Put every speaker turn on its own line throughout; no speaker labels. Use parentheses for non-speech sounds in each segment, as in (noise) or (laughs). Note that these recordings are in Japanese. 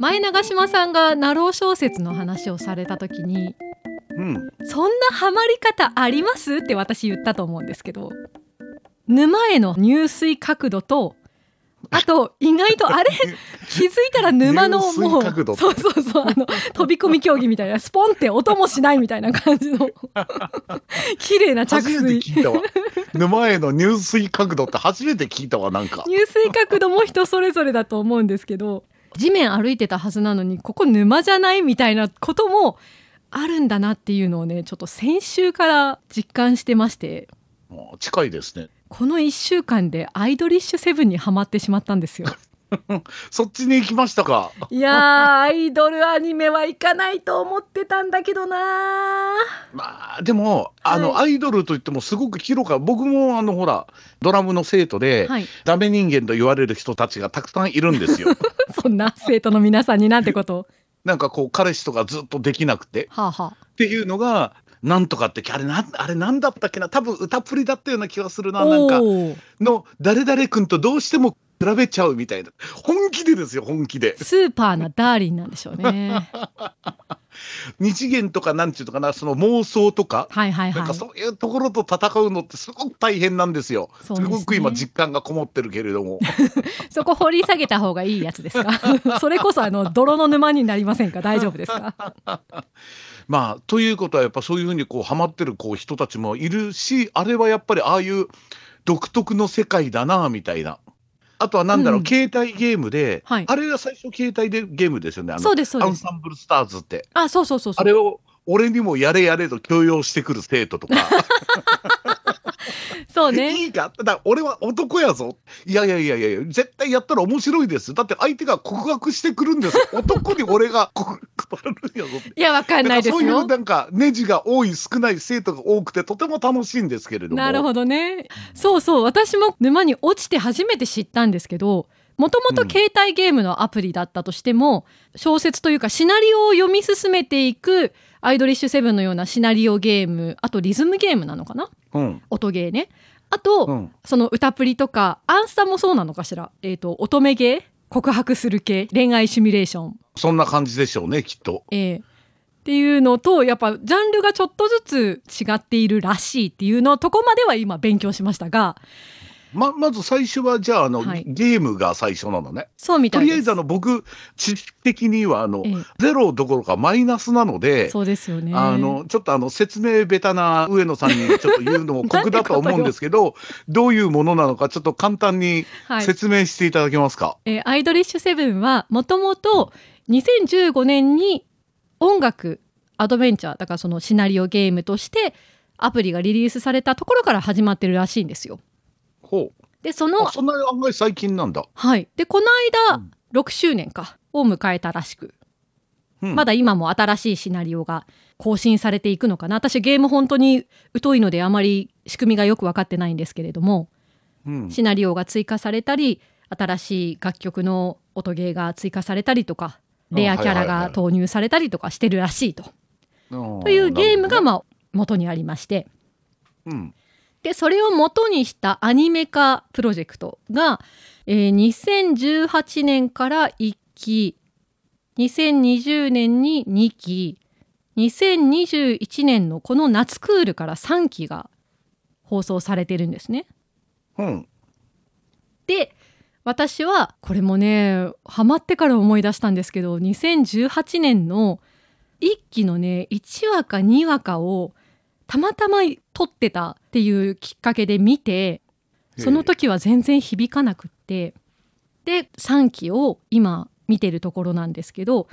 前長島さんがナロー小説の話をされた時に
うん
そんなハマり方あります？って私言ったと思うんですけど沼への入水角度とあと意外とあれ (laughs) 気づいたら沼のもうそうそうそうあの飛び込み競技みたいなスポンって音もしないみたいな感じの。(laughs) 綺麗な着水。
沼への入水角度って初めて聞いたわなんか。
入水角度も人それぞれだと思うんですけど地面歩いてたはずなのにここ沼じゃないみたいなこともあるんだなっていうのをねちょっと先週から実感してまして。
近いですね
この1週間でアイドリッシュセブンにはまってしまったんですよ。(laughs)
そっちに行きましたか？
いやーアイドルアニメは行かないと思ってたんだけどな
まあでもあの、
は
アイドルといってもすごく広か僕もあのほらドラムの生徒で、
はい。
ダメ人間と言われる人たちがたくさんいるんですよ。(laughs)
そんな生徒の皆さんになんてこと？を (laughs)
なんかこう彼氏とかずっとできなくて。
はあはあ。
っていうのがなんとかってあれなんあれなんだったっけな多分歌っぷりだったような気がするななんかの誰々君とどうしても比べちゃうみたいな本気でですよ本気で
スーパーなダーリンなんでしょうね。(laughs)
二次元とかなんちゅうのかなその妄想とか
はいはいはい
なんか。そういうところと戦うのってすごく大変なんですよ。
すね
ごく今実感がこもってるけれども。(laughs)
そこ掘り下げた方がいいやつですか？(laughs) それこそあの泥の沼になりませんか？大丈夫ですか？
まあということはやっぱそういうふうにこうハマってるこう人たちもいるしあれはやっぱりああいう独特の世界だなみたいな。あとはなんだろう、
うん。
携帯ゲームで、
はい。
あれが最初携帯でゲームですよね。あの
そうですそう
ア
です。
ンサンブルスターズって。
あそうそうそうそう。
あれを俺にもやれやれと強要してくる生徒とか (laughs) (laughs)
そうね。
いいか？だ俺は男やぞ。いやいやいやいや絶対やったら面白いです。だって相手が告白してくるんです。よ (laughs) 男に俺が (laughs) 告白るんやぞ
いやわかんないです
だからそういう
よ
なんかネジが多い少ない生徒が多くてとても楽しいんですけれども。
なるほどね。そうそう。私も沼に落ちて初めて知ったんですけどもともと携帯ゲームのアプリだったとしても、小説というかシナリオを読み進めていくアイドリッシュセブンのようなシナリオゲームあとリズムゲームなのかな？
うん
音ゲーね。あと、
うん。
その歌プリとかアンスタもそうなのかしら、えー、と乙女ゲー告白する系？恋愛シミュレーション、
そんな感じでしょうねきっと。
えーっていうのとやっぱジャンルがちょっとずつ違っているらしいっていうのとこまでは今勉強しましたが
ままず最初はじゃああの、
はい。
ゲームが最初なのね。
そうみたい
とりあえずあの僕知識的にはあの、
ええ。
ゼロどころかマイナスなので
そうですよね。
あのちょっとあの説明ベタな上野さんにちょっと言うのも酷 (laughs) だとは思うんですけどどういうものなのかちょっと簡単に
はい。
説明していただけますか？
えーアイドリッシュセブンはもともと2015年に音楽アドベンチャーだからそのシナリオゲームとしてアプリがリリースされたところから始まってるらしいんですよ。
ほ
でそうの
あそんな案外最近なんだ。
はい。でこの間、
うん。
6周年かを迎えたらしく、
うん。
まだ今も新しいシナリオが更新されていくのかな。私ゲーム本当に疎いのであまり仕組みがよく分かってないんですけれども
うん。
シナリオが追加されたり新しい楽曲の音ゲーが追加されたりとかレアキャラが投入されたりとかしてるらしいと。というゲームがまあ元にありまして。
うん
でそれを元にしたアニメ化プロジェクトが、えー2018年から1期2020年に2期2021年のこの夏クールから3期が放送されてるんですね。
うん
で私はこれもねハマってから思い出したんですけど2018年の1期のね1話か2話かをたまたま撮ってたっていうきっかけで見てその時は全然響かなくってで3期を今見てるところなんですけど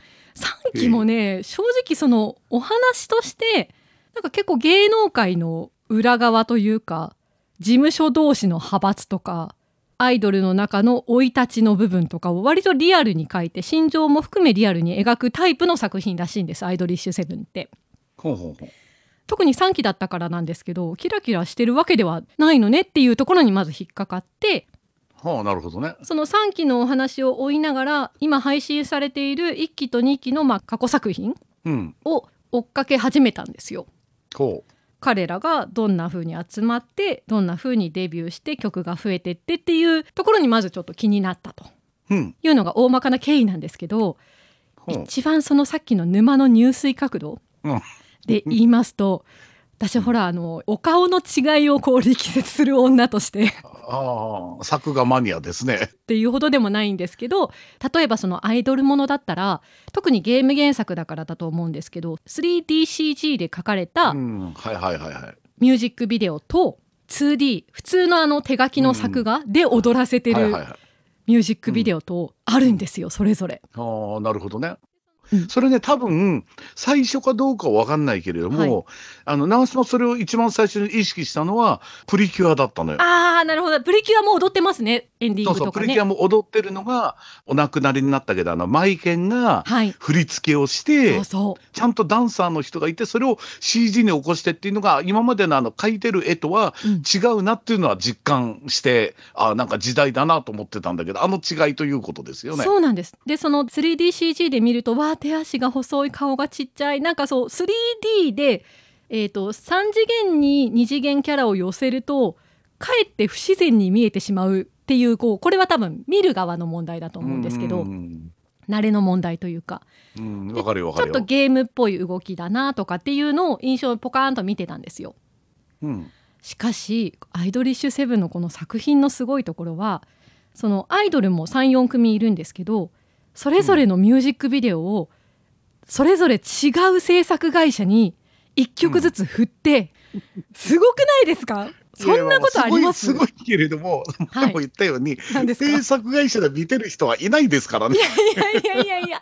3期もね正直そのお話としてなんか結構芸能界の裏側というか事務所同士の派閥とかアイドルの中の生い立ちの部分とかを割とリアルに書いて心情も含めリアルに描くタイプの作品らしいんですアイドリッシュセブンって。
ほうほうほう
特に3期だったからなんですけどキラキラしてるわけではないのねっていうところにまず引っかかって
はあなるほどね。
その3期のお話を追いながら今配信されている1期と2期のまあ過去作品
うん
を追っかけ始めたんですよ。
ほ
彼らがどんな風に集まってどんな風にデビューして曲が増えてってっていうところにまずちょっと気になったと
う。うん。
いうのが大まかな経緯なんですけど
ほう
一番そのさっきの沼の入水角度
うん
で言いますと私ほらあのお顔の違いをこう力説する女として
ああ、作画マニアですね。
っていうほどでもないんですけど例えばそのアイドルものだったら特にゲーム原作だからだと思うんですけど 3DCG で描かれた
うん。はいはいはいはい。
ミュージックビデオと 2D 普通のあの手書きの作画で踊らせてる。ミュージックビデオとあるんですよそれぞれ。
ああ、なるほどね。
うん。
それね、多分、最初かどうかは分かんないけれども、
はい。
あの、長島それを一番最初に意識したのは、プリキュアだったのよ。
あーなるほど。プリキュアも踊ってますねエンディン
そうそう、
グとかね。
プリキュアも踊ってるのが、お亡くなりになったけど、あの、マイケンが
はい。
振り付けをして、
そうそう。
ちゃんとダンサーの人がいて、それを CG に起こしてっていうのが、今までのあの、描いてる絵とは
うん。
違うなっていうのは実感して、あなんか時代だなと思ってたんだけど、あの違いということですよね。
そうなんです。でその 3DCG で見るとわあ手足が細い顔がちっちゃいなんかそう 3D で、えー、と3次元に2次元キャラを寄せるとかえって不自然に見えてしまうっていうこうこれは多分見る側の問題だと思うんですけど、
うん
慣れの問題というか
うん、わかるよわ
ちょっ。とゲームっぽい動きだなとかっていうのを印象をポカーンと見てたんですよ。
うん
しかしアイドリッシュセブンのこの作品のすごいところはそのアイドルも34組いるんですけどそれぞれのミュージックビデオをそれぞれ違う制作会社に1曲ずつ振って、すごくないですか？そんなことあります？
すごいけれども、
はい。
前も言ったように、制作会社で見てる人はいないですからね。
いやいやいやいや (laughs) 違うんで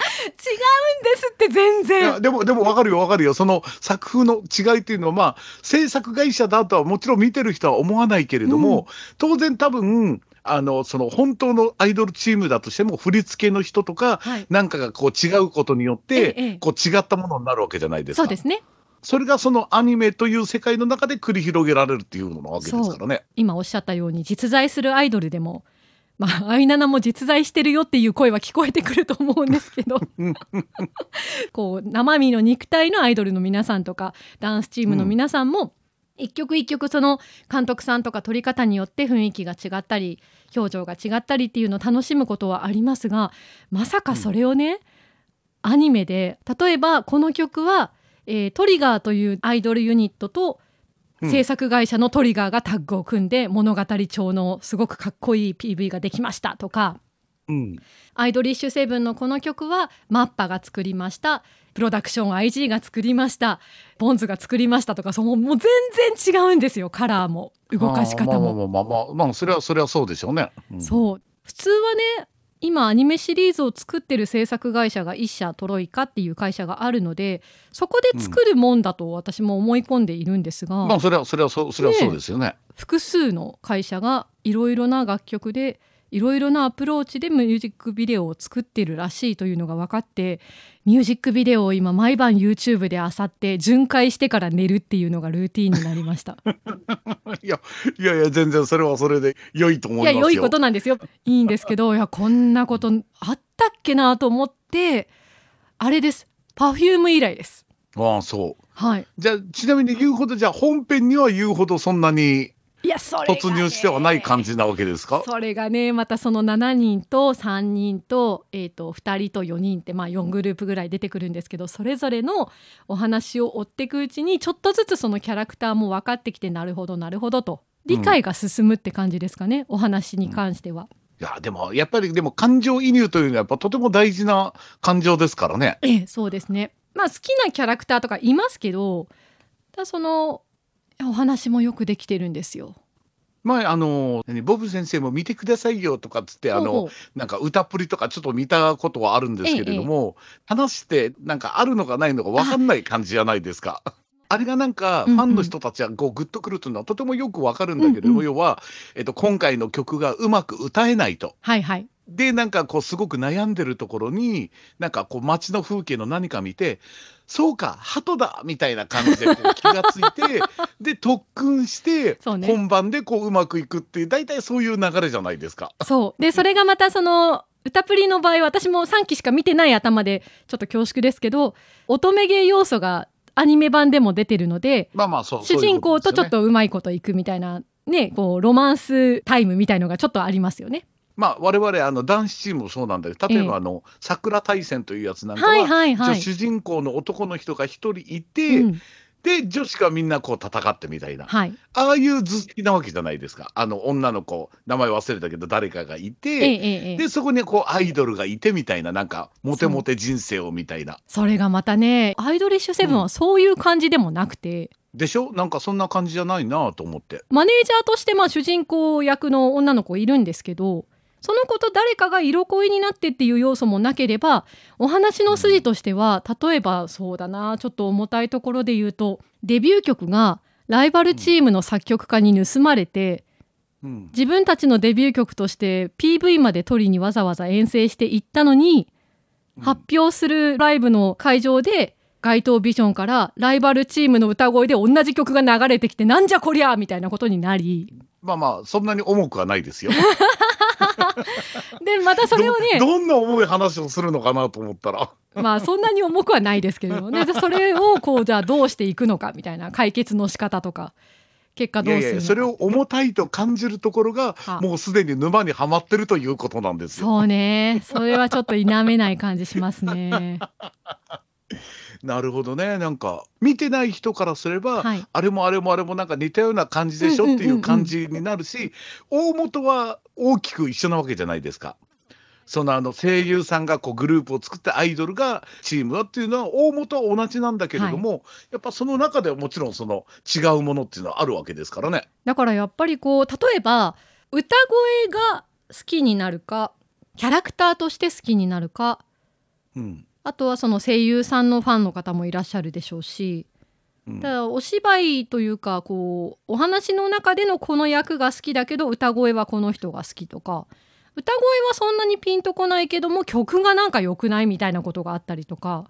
すって全
い
然
やでもでもわかるよわかるよ。その作風の違いっていうのはまあ制作会社だとはもちろん見てる人は思わないけれども、
うん。
当然多分あのその本当のアイドルチームだとしても振り付けの人とか
はい。
なんかがこう違うことによって、こう違ったものになるわけじゃないですか。
そうですね
それがそのアニメという世界の中で繰り広げられるっていうのなわけですからね。
今おっしゃったように実在するアイドルでもまあアイナナも実在してるよっていう声は聞こえてくると思うんですけど。(laughs) こう生身の肉体のアイドルの皆さんとかダンスチームの皆さんも、一曲一曲その監督さんとか撮り方によって雰囲気が違ったり表情が違ったりっていうのを楽しむことはありますがまさかそれをね、アニメで例えばこの曲は、えートリガーというアイドルユニットと
うん。
制作会社のトリガーがタッグを組んで物語調のすごくかっこいい PV ができましたとか。
うん。
アイドリッシュセブンのこの曲はマッパが作りました。プロダクション IG が作りました。ボンズが作りましたとかそのもう全然違うんですよカラーも。動かし方も。
まあまあまあまあ、まあ、それはそれはそうでしょうね。うん。
そう。普通はね今アニメシリーズを作ってる制作会社が一社トロイカっていう会社があるのでそこで作るもんだと私も思い込んでいるんですが、
まあそれはそれはそうそれはそうですよね。
複数の会社がいろいろな楽曲でいろいろなアプローチでミュージックビデオを作ってるらしいというのが分かってミュージックビデオを今毎晩 YouTube で漁って巡回してから寝るっていうのがルーティンになりました。(laughs)
いやいやいや全然それはそれで良いと思いますよ。
いや良いことなんですよいいんですけどいやこんなことあったっけなと思ってあれです Perfume 以来です。
ああそう。
はい、
じゃあちなみに言うほどじゃあ本編には言うほどそんなに
いやそれ
突入してはない感じなわけですか？
それがねまたその7人と3人と,、えー、と2人と4人って、まあ、4グループぐらい出てくるんですけどそれぞれのお話を追っていくうちにちょっとずつそのキャラクターも分かってきてなるほどなるほどと理解が進むって感じですかね、お話に関しては。
いやでもやっぱりでも感情移入というのはやっぱとても大事な感情ですからね。
ええそうですね。まあ好きなキャラクターとかいますけどただそのお話もよくできてるんですよ。
前あの何ボブ先生も見てくださいよとかっつってあのなんか歌っぷりとかちょっと見たことはあるんですけれども、話してなんかあるのかないのか分かんない感じじゃないですか。あれがなんかファンの人たちはこうグッとくるというのはとてもよくわかるんだけれども、要は、えっと、今回の曲がうまく歌えないと。
はいはい。
でなんかこうすごく悩んでるところになんかこう街の風景の何か見てそうか鳩だみたいな感じでこう気がついて (laughs) で特訓して
そうね
本番でこううまくいくっていう大体そういう流れじゃないですか。
そうでそれがまたその歌プリの場合私も3期しか見てない頭でちょっと恐縮ですけど乙女芸要素がアニメ版でも出てるので
まあまあそう
主人公とちょっ
と
とうまいこといくみたいなねこうロマンスタイムみたいのがちょっとありますよね。
まあ我々あの男子チームもそうなんだけど例え。
ええ
ばあの「桜大戦」というやつなんかは、
はいはいはい。
一応主人公の男の人が一人いて、
うん。
で女子がみんなこう戦ってみたいな。
はい。
ああいう図式なわけじゃないですか。あの女の子名前忘れたけど誰かがいて、
ええ
でそこにこうアイドルがいてみたいななんかモテモテ人生をみたいな。
それがまたねアイドリッシュセブンはそういう感じでもなくて、
でしょ？なんかそんな感じじゃないなと思って。
マネージャーとしてまあ主人公役の女の子いるんですけどその子と誰かが色恋になってっていう要素もなければお話の筋としては例えばそうだなちょっと重たいところで言うとデビュー曲がライバルチームの作曲家に盗まれて
うん。
自分たちのデビュー曲として PV まで取りにわざわざ遠征していったのに発表するライブの会場で街頭ビジョンからライバルチームの歌声で同じ曲が流れてきてなんじゃこりゃみたいなことになり。
まあまあそんなに重くはないですよ。(laughs)
でまたそれをね
どどんな重い話をするのかなと思ったら。
まあそんなに重くはないですけれどもね。(laughs) でそれをこうじゃあどうしていくのかみたいな解決の仕方とか結果どうする
それを重たいと感じるところが
は
もうすでに沼にはまってるということなんですよ。
そうね。それはちょっと否めない感じしますね。(laughs)
なるほどね。なんか見てない人からすれば、
はい。
あれもあれもあれもなんか似たような感じでしょっていう感じになるし、大元は大きく一緒なわけじゃないですか。そのあの声優さんがこうグループを作ってアイドルがチームだっていうのは大元は同じなんだけれども、やっぱその中ではもちろんその違うものっていうのはあるわけですからね。
だからやっぱりこう例えば歌声が好きになるかキャラクターとして好きになるか
うん
あとはその声優さんのファンの方もいらっしゃるでしょうし
うん
ただお芝居というかこうお話の中でのこの役が好きだけど歌声はこの人が好きとか歌声はそんなにピンとこないけども曲がなんか良くないみたいなことがあったりとか。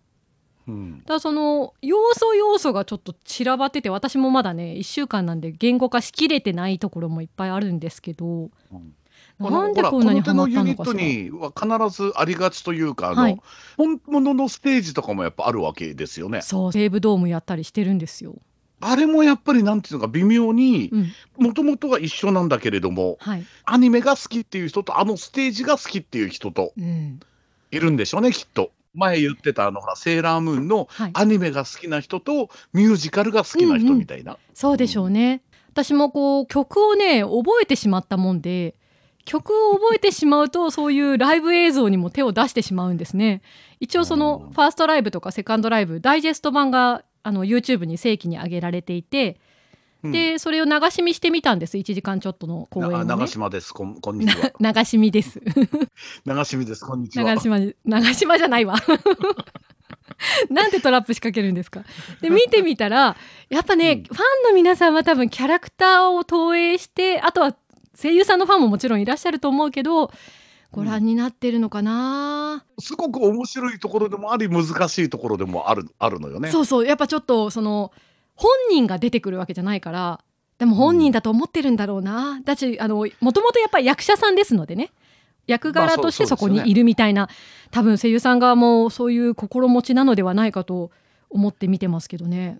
うん。
だからその要素要素がちょっと散らばってて私もまだね1週間なんで言語化しきれてないところもいっぱいあるんですけど
うん
なんでこんなにハマ
この手のユニット。には必ずありがちというかあの、
はい
本物のステージとかもやっぱあるわけですよね。
そう西武ドームやったりしてるんですよ。
あれもやっぱりなんていうのか微妙に
うん、
もともとは一緒なんだけれども
はい、
アニメが好きっていう人とあのステージが好きっていう人と
うん、
いるんでしょうねきっと。前言ってたあのほらセーラームーンの
はい、
アニメが好きな人とミュージカルが好きな人みたいな。
そうでしょうね。私もこう曲をね覚えてしまったもんで曲を覚えてしまうとそういうライブ映像にも手を出してしまうんですね。一応その
うん
ファーストライブとかセカンドライブダイジェスト版があの YouTube に正規に上げられていて、
うん
でそれを流し見してみたんです1時間ちょっとの公演を、
な
ね。
長島ですこんこんにちは。
流し見です。
長島です (laughs) こんにちは。
長島じ長島じゃないわ (laughs) なんでトラップ仕掛けるんですかで見てみたらやっぱね、
うん
ファンの皆さんは多分キャラクターを投影してあとは声優さんのファンももちろんいらっしゃると思うけどご覧になってるのかな、
すごく面白いところでもあり難しいところでもあるあるのよね。
そうそう。やっぱちょっとその本人が出てくるわけじゃないから。でも本人だと思ってるんだろうな、だしあのもともとやっぱり役者さんですのでね。役柄として
まあそ
こにいるみたいな、多分声優さん側もそういう心持ちなのではないかと思って見てますけどね。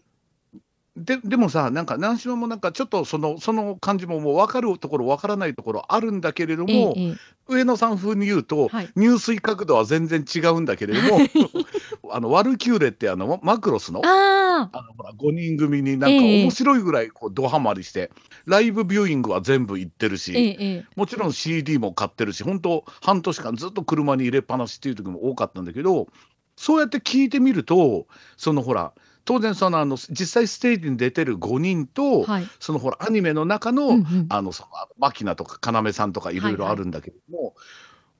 ででもさなんか南島もなんかちょっとそのその感じももう分かるところ分からないところあるんだけれども、
ええええ。
上野さん風に言うと、
はい。
入水角度は全然違うんだけれども (laughs) あのワルキューレってあのマクロスの
ああ
あのほら5人組になんか
ええ
面白いぐらいこうドハマりして、ライブビューイングは全部行ってるし、
ええええ。
もちろん CD も買ってるし本当半年間ずっと車に入れっぱなしっていう時も多かったんだけどそうやって聞いてみるとそのほら当然そのあの実際ステージに出てる5人と、
はい。
そのほらアニメの中の、
うんうん
あのそのマキナとか要さんとかいろいろあるんだけども、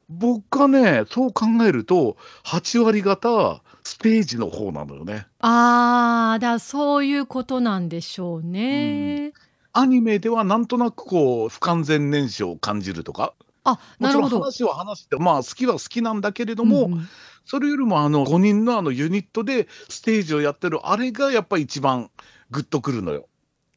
僕はねそう考えると8割方ステージの方なのよね。
ああだそういうことなんでしょうね。
アニメではなんとなくこう不完全燃焼を感じるとか
あ
もちろん。話は話してまあ好きは好きなんだけれども、
うんうん
それよりもあの5人のあのユニットでステージをやってるあれがやっぱ一番グッとくるのよ。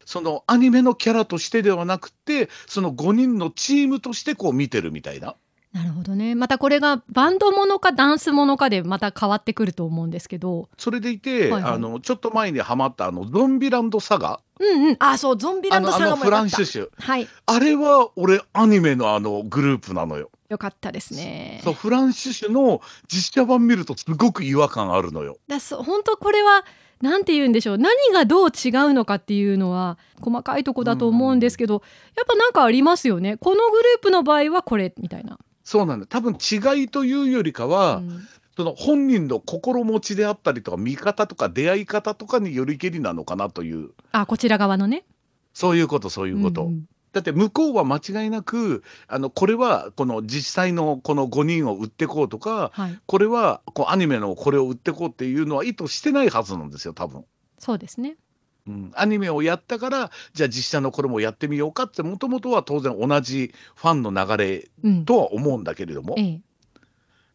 そのアニメのキャラとしてではなくてその5人のチームとしてこう見てるみたいな。
なるほどね。またこれがバンドものかダンスものかでまた変わってくると思うんですけど。
それでいて、
はいはい。
あのちょっと前にハマったあのゾンビランドサガ。
うんうん。あそうゾンビランドサガもよかった。
ンシュシュ
はい。
あれは俺アニメのあのグループなのよ。
よかったですね。
そうフランシュシュの実写版見るとすごく違和感あるのよ。
だそう本当これはなんて言うんでしょう。何がどう違うのかっていうのは細かいとこだと思うんですけど、やっぱなんかありますよね。このグループの場合はこれみたいな、
そうなんだ。多分違いというよりかは、
うん。
その本人の心持ちであったりとか見方とか出会い方とかによりけりなのかなという。
あこちら側のね。
そういうことそういうこと。
うんうん。
だって向こうは間違いなくあのこれはこの実際のこの5人を売ってこうとか
はい。
これはこうアニメのこれを売ってこうっていうのは意図してないはずなんですよ多分。
そうですね
うん、アニメをやったからじゃあ実写のこれもやってみようかってもともとは当然同じファンの流れ
うん。
とは思うんだけれども
ええ。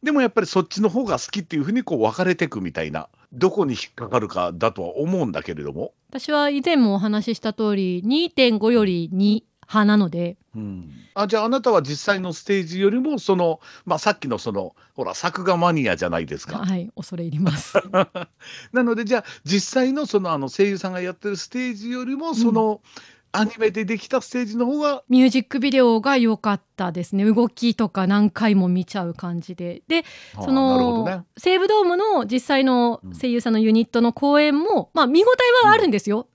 でもやっぱりそっちの方が好きっていうふうにこう分かれていくみたいなどこに引っかかるかだとは思うんだけれども、
私は以前もお話しした通り2.5より2派なので。
うん、あじゃああなたは実際のステージよりもその、まあ、さっきのそのほら作画マニアじゃないですか。
はい恐れ入ります。(laughs)
なのでじゃあ実際のそのあの声優さんがやってるステージよりもその、アニメでできたステージの方が
ミュージックビデオが良かったですね。動きとか何回も見ちゃう感じで。でその、
ね。
西武ドームの実際の声優さんのユニットの公演も、まあ見応えはあるんですよ。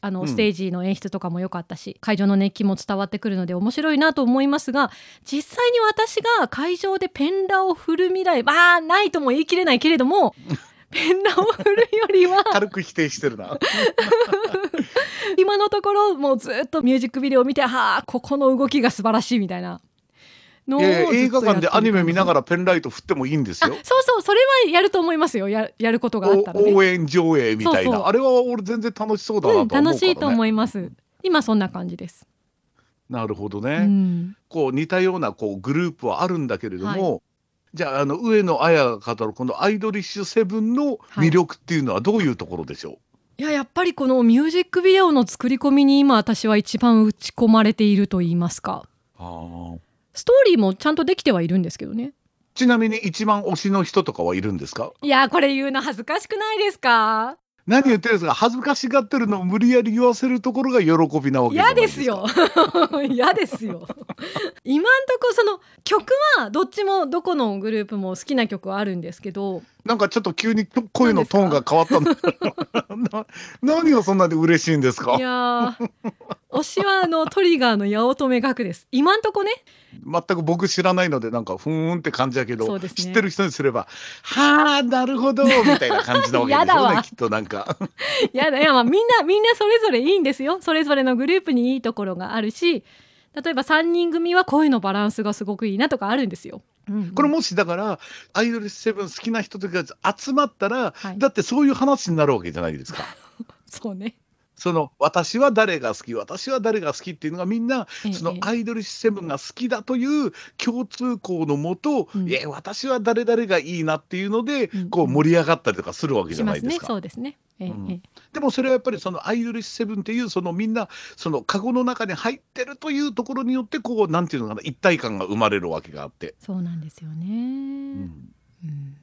あの
うん
ステージの演出とかも良かったし会場の熱気も伝わってくるので面白いなと思いますが実際に私が会場でペンラを振る未来まあないとも言い切れないけれども (laughs) ペンラを振るよりは
軽く否定してるな。(laughs)
今のところもうずっとミュージックビデオを見てはあここの動きが素晴らしいみたいなのを
いやいや映画館でアニメ見なが
ら
らペンライト振ってもいいんです
あ
よ。
そうそうそれはやると思いますよ。ややることがあったらね。
お応援上映みたいな。あれは俺全然楽しそうだなと
うん、
思うから、ね。
楽しいと思います。今そんな感じです、
なるほど
う
ね、
ん、
こう似たようなこうグループはあるんだけれども、じゃああの上野綾が語るこのアイドリッシュセブンの魅力っていうのはどういうところでしょ
いややっぱりこのミュージックビデオの作り込みに今私は一番打ち込まれていると言いますか。
う、あ
ストーリーもちゃんとできてはいるんですけどね。
ちなみに一番推しの人とかはいるんですか？
いやこれ言うの恥ずかしくないですか？
何言ってるんですか？恥ずかしがってるのを無理やり言わせるところが喜びなわけじゃな
嫌
いでか。
ですすよ (laughs) 嫌ですよ。今んとこその曲はどっちもどこのグループも好きな曲はあるんですけど。
なんかちょっと急に声のトーンが変わったん何がそんなに嬉しいんですか
いやー推しはあのトリガーの八乙女学です。今んとこね。
全く僕知らないのでなんかふーんって感じだけど、
ね。
知ってる人にすれば「はあなるほど」みたいな感じなわけでしょうね (laughs) きっとなんか。
い (laughs) やだ。いやまあみんなみんなそれぞれいいんですよ。それぞれのグループにいいところがあるし例えば3人組は声のバランスがすごくいいなとかあるんですよ。うん。
これもしだからアイドルセブン好きな人とか集まったら、
はい。
だってそういう話になるわけじゃないですか。(laughs)
そうね
その私は誰が好き私は誰が好きっていうのがみんな
ええ
そのアイドルセブンが好きだという共通項のもと、
うん
いや私は誰々がいいなっていうので、
うん
こう盛り上がったりとかするわけじゃないですか。
そうですね。ええ
うん
ええ
でもそれはやっぱりそのアイドルセブンっていうそのみんなそのカゴの中に入ってるというところによってこうなんていうのかな一体感が生まれるわけがあって。
そうなんですよね。
うん
うん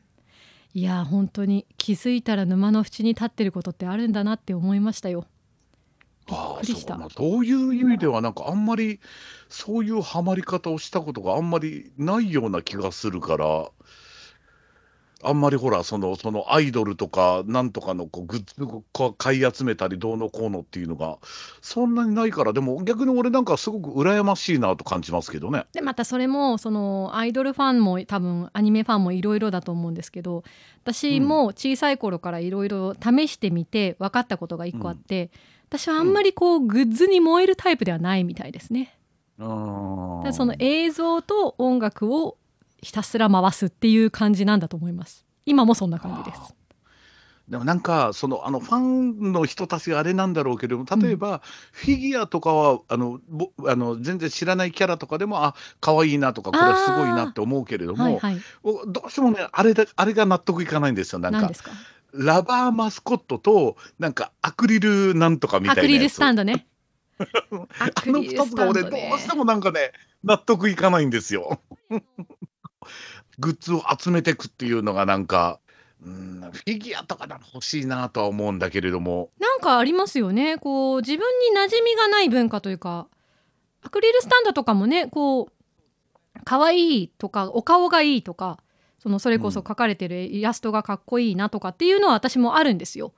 いや本当に気づいたら沼の縁に立ってることってあるんだなって思いましたよ。びっ
ああ
くりし
うまあそういう意味ではなんかあんまりそういうハマり方をしたことがあんまりないような気がするからあんまりほらそのそのアイドルとかなんとかのこうグッズをこう買い集めたりどうのこうのっていうのがそんなにないからでも逆に俺なんかすごく羨ましいなと感じますけどね。
でまたそれもそのアイドルファンも多分アニメファンもいろいろだと思うんですけど私も小さい頃からいろいろ試してみて分かったことが一個あって、私はあんまりこうグッズに燃えるタイプではないみたいですね。
うーん
ただその映像と音楽をひたすら回すっていう感じなんだと思います。今もそんな感じです。
でもなんかそのあのファンの人たちがあれなんだろうけれども例えば、フィギュアとかはあのぼあの全然知らないキャラとかでもあ可愛いなとかこれすごいなって思うけれども、
はいはい。
おどうしてもねあれだあれが納得いかないんですよなんか
何ですか？
ラバーマスコットとなんかアクリルなんとかみたいな
アクリルスタンドね。ア (laughs)
あの2つが俺どうしてもなんかね納得いかないんですよ。グッズを集めていくっていうのがなんか、うん、フィギュアとかなら欲しいなとは思うんだけれども。
なんかありますよね。こう自分に馴染みがない文化というか、アクリルスタンドとかもね、こう可愛いとかお顔がいいとか、そのそれこそ描かれてるイラストがかっこいいなとかっていうのは私もあるんですよ。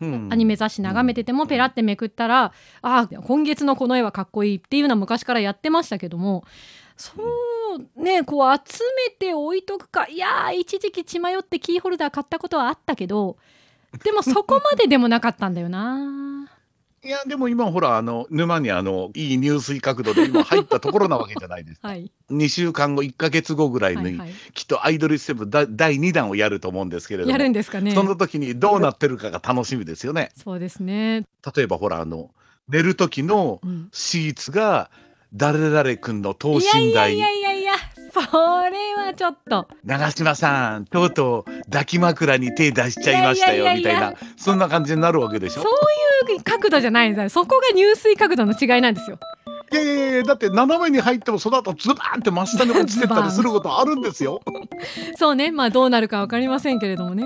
うん、
アニメ雑誌眺めててもペラってめくったら、うん、あ今月のこの絵はかっこいいっていうのは昔からやってましたけどもそうねこう集めて置いとくかいや一時期血迷ってキーホルダー買ったことはあったけどでもそこまででもなかったんだよな。
いやでも今ほらあの沼にあのいい入水角度で今入ったところなわけじゃないですか。(laughs) はい、2週間後1か月後ぐらいに、はいはい、きっとアイドルセブン第2弾をやると思うんですけれども
やるんですかね
その時にどうなってるかが楽しみですよね。(laughs)
そうですね
例えばほらあの寝る時のシーツが誰々君の等身大。
いやいやいやいやそれはちょっと。
長嶋さんとうとう抱き枕に手出しちゃいましたよみたいな。そんな感じになるわけでしょ？
そういう角度じゃない。んですそこが入水角度の違いなんですよ。
いやいやいやだって斜めに入ってもその後ズバーンって真下に落ちてったりすることあるんですよ。(laughs)
そうね。まあどうなるかわかりませんけれどもね。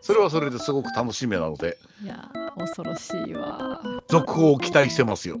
それはそれですごく楽しみなので。
いや恐ろしいわ
続報を期待してますよ